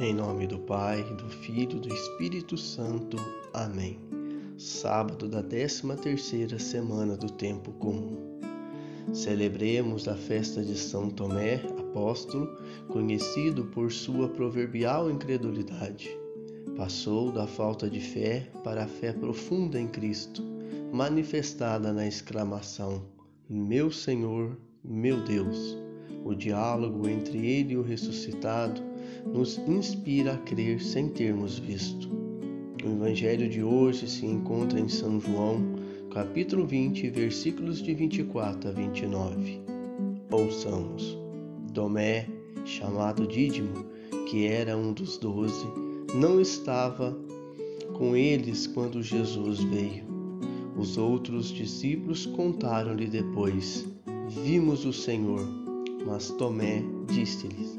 Em nome do Pai, do Filho e do Espírito Santo. Amém. Sábado da 13 terceira semana do tempo comum. Celebremos a festa de São Tomé, apóstolo, conhecido por sua proverbial incredulidade. Passou da falta de fé para a fé profunda em Cristo, manifestada na exclamação: Meu Senhor, meu Deus. O diálogo entre ele e o ressuscitado nos inspira a crer sem termos visto. O evangelho de hoje se encontra em São João, capítulo 20, versículos de 24 a 29. Ouçamos. Tomé, chamado Dídimo, que era um dos doze, não estava com eles quando Jesus veio. Os outros discípulos contaram-lhe depois: Vimos o Senhor. Mas Tomé disse-lhes: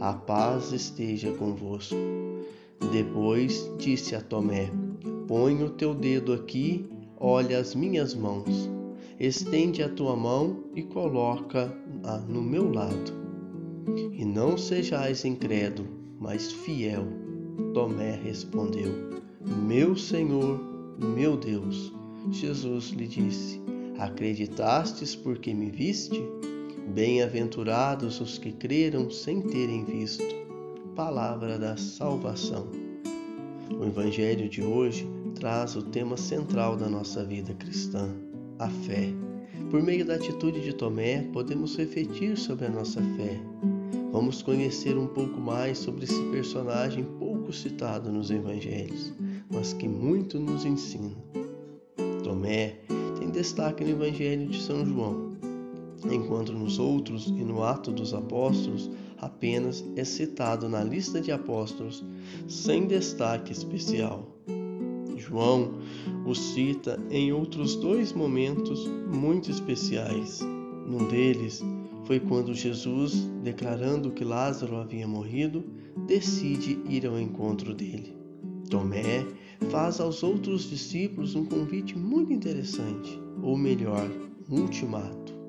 A paz esteja convosco. Depois disse a Tomé: Põe o teu dedo aqui, olha as minhas mãos. Estende a tua mão e coloca-a no meu lado. E não sejais incrédulo, mas fiel. Tomé respondeu: Meu Senhor, meu Deus. Jesus lhe disse: Acreditastes porque me viste? Bem-aventurados os que creram sem terem visto. Palavra da salvação. O Evangelho de hoje traz o tema central da nossa vida cristã, a fé. Por meio da atitude de Tomé, podemos refletir sobre a nossa fé. Vamos conhecer um pouco mais sobre esse personagem pouco citado nos Evangelhos, mas que muito nos ensina. Tomé tem destaque no Evangelho de São João enquanto nos outros e no Ato dos Apóstolos apenas é citado na lista de apóstolos, sem destaque especial. João o cita em outros dois momentos muito especiais. Num deles foi quando Jesus, declarando que Lázaro havia morrido, decide ir ao encontro dele. Tomé faz aos outros discípulos um convite muito interessante, ou melhor, um ultimato.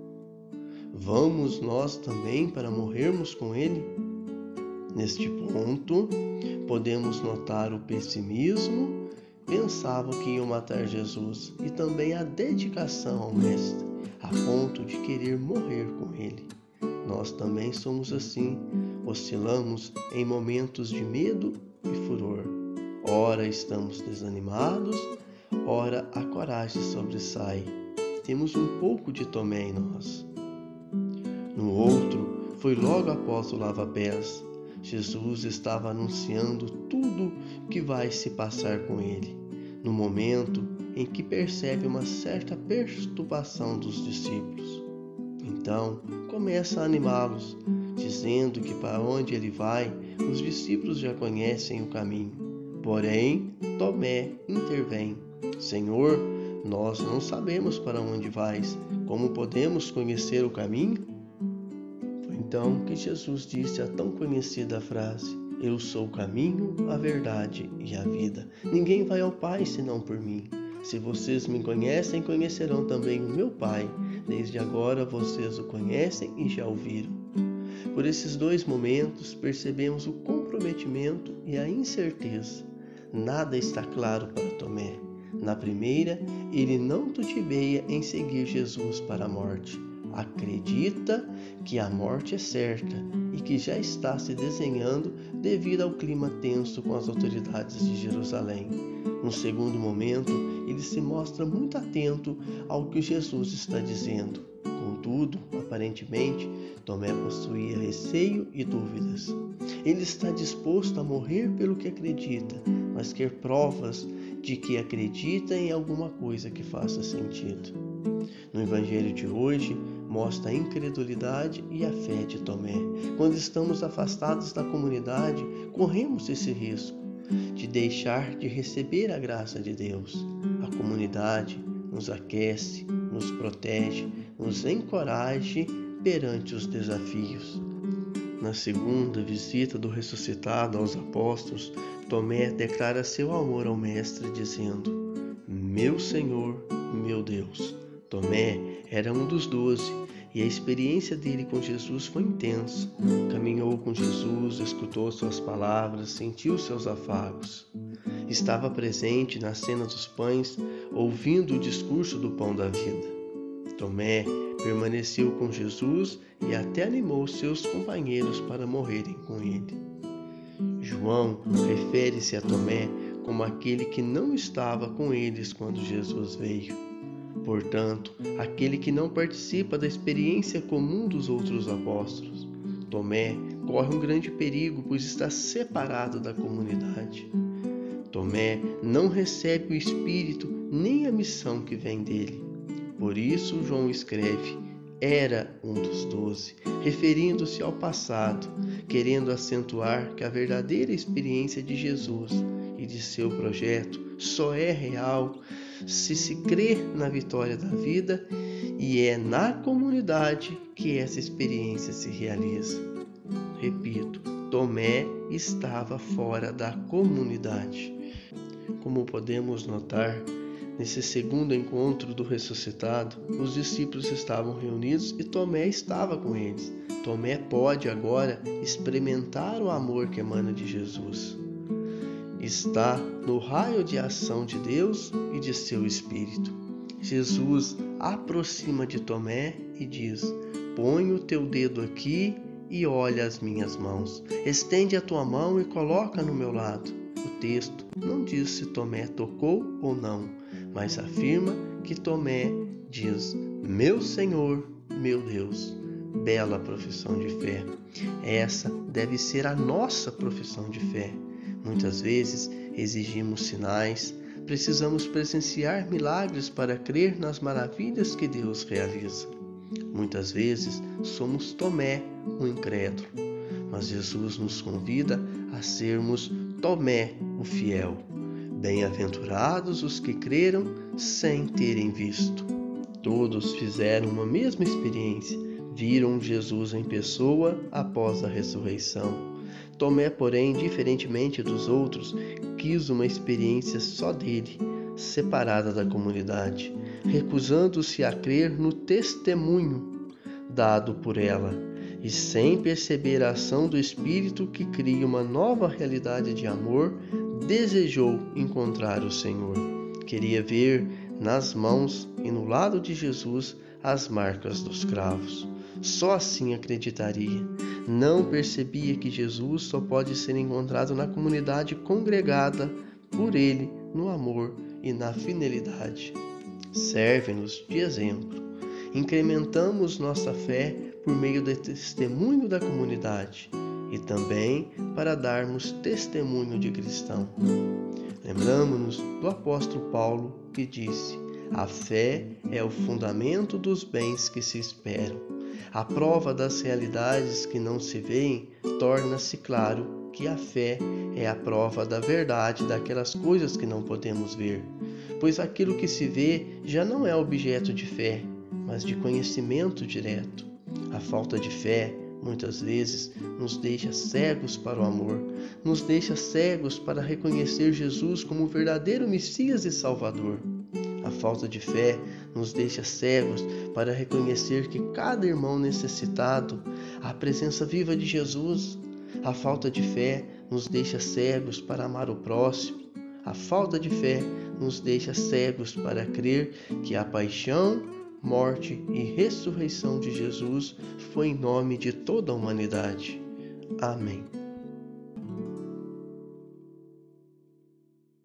Vamos nós também para morrermos com ele? Neste ponto, podemos notar o pessimismo, pensavam que iam matar Jesus, e também a dedicação ao Mestre, a ponto de querer morrer com ele. Nós também somos assim, oscilamos em momentos de medo e furor. Ora estamos desanimados, ora a coragem sobressai. Temos um pouco de Tomé em nós. No outro, foi logo após o lava-pés. Jesus estava anunciando tudo que vai se passar com ele, no momento em que percebe uma certa perturbação dos discípulos. Então, começa a animá-los, dizendo que para onde ele vai, os discípulos já conhecem o caminho. Porém, Tomé intervém: Senhor, nós não sabemos para onde vais. Como podemos conhecer o caminho? Então que Jesus disse a tão conhecida frase: Eu sou o caminho, a verdade e a vida. Ninguém vai ao Pai senão por mim. Se vocês me conhecem, conhecerão também o meu Pai. Desde agora vocês o conhecem e já o viram. Por esses dois momentos, percebemos o comprometimento e a incerteza. Nada está claro para Tomé. Na primeira, ele não titubeia em seguir Jesus para a morte acredita que a morte é certa e que já está se desenhando devido ao clima tenso com as autoridades de Jerusalém. No segundo momento, ele se mostra muito atento ao que Jesus está dizendo. Contudo, aparentemente, Tomé possuía receio e dúvidas. Ele está disposto a morrer pelo que acredita, mas quer provas de que acredita em alguma coisa que faça sentido. No Evangelho de hoje, mostra a incredulidade e a fé de Tomé. Quando estamos afastados da comunidade, corremos esse risco. de deixar de receber a graça de Deus. A comunidade nos aquece, nos protege, nos encoraje perante os desafios. Na segunda visita do ressuscitado aos apóstolos, Tomé declara seu amor ao Mestre, dizendo: Meu Senhor, meu Deus. Tomé era um dos doze e a experiência dele com Jesus foi intensa. Caminhou com Jesus, escutou suas palavras, sentiu seus afagos. Estava presente na cena dos pães, ouvindo o discurso do pão da vida. Tomé permaneceu com Jesus e até animou seus companheiros para morrerem com ele. João refere-se a Tomé como aquele que não estava com eles quando Jesus veio. Portanto, aquele que não participa da experiência comum dos outros apóstolos, Tomé, corre um grande perigo, pois está separado da comunidade. Tomé não recebe o Espírito nem a missão que vem dele. Por isso, João escreve: era um dos doze, referindo-se ao passado, querendo acentuar que a verdadeira experiência de Jesus e de seu projeto só é real se se crê na vitória da vida e é na comunidade que essa experiência se realiza. Repito, Tomé estava fora da comunidade. Como podemos notar, nesse segundo encontro do ressuscitado, os discípulos estavam reunidos e Tomé estava com eles. Tomé pode agora experimentar o amor que emana de Jesus está no raio de ação de Deus e de seu Espírito. Jesus aproxima de Tomé e diz: Põe o teu dedo aqui e olha as minhas mãos. Estende a tua mão e coloca no meu lado. O texto não diz se Tomé tocou ou não, mas afirma que Tomé diz: Meu Senhor, meu Deus. Bela profissão de fé. Essa deve ser a nossa profissão de fé. Muitas vezes exigimos sinais, precisamos presenciar milagres para crer nas maravilhas que Deus realiza. Muitas vezes somos Tomé, o incrédulo, mas Jesus nos convida a sermos Tomé, o fiel. Bem-aventurados os que creram sem terem visto. Todos fizeram uma mesma experiência, viram Jesus em pessoa após a ressurreição Tomé, porém, diferentemente dos outros, quis uma experiência só dele, separada da comunidade, recusando-se a crer no testemunho dado por ela e sem perceber a ação do Espírito que cria uma nova realidade de amor, desejou encontrar o Senhor. Queria ver nas mãos e no lado de Jesus as marcas dos cravos. Só assim acreditaria. Não percebia que Jesus só pode ser encontrado na comunidade congregada por Ele no amor e na fidelidade. Serve-nos de exemplo. Incrementamos nossa fé por meio do testemunho da comunidade e também para darmos testemunho de cristão. Lembramos-nos do apóstolo Paulo que disse: A fé é o fundamento dos bens que se esperam a prova das realidades que não se veem, torna-se claro que a fé é a prova da verdade daquelas coisas que não podemos ver, pois aquilo que se vê já não é objeto de fé, mas de conhecimento direto. A falta de fé muitas vezes nos deixa cegos para o amor, nos deixa cegos para reconhecer Jesus como o verdadeiro Messias e Salvador. A falta de fé nos deixa cegos para reconhecer que cada irmão necessitado, a presença viva de Jesus, a falta de fé nos deixa cegos para amar o próximo. A falta de fé nos deixa cegos para crer que a paixão, morte e ressurreição de Jesus foi em nome de toda a humanidade. Amém.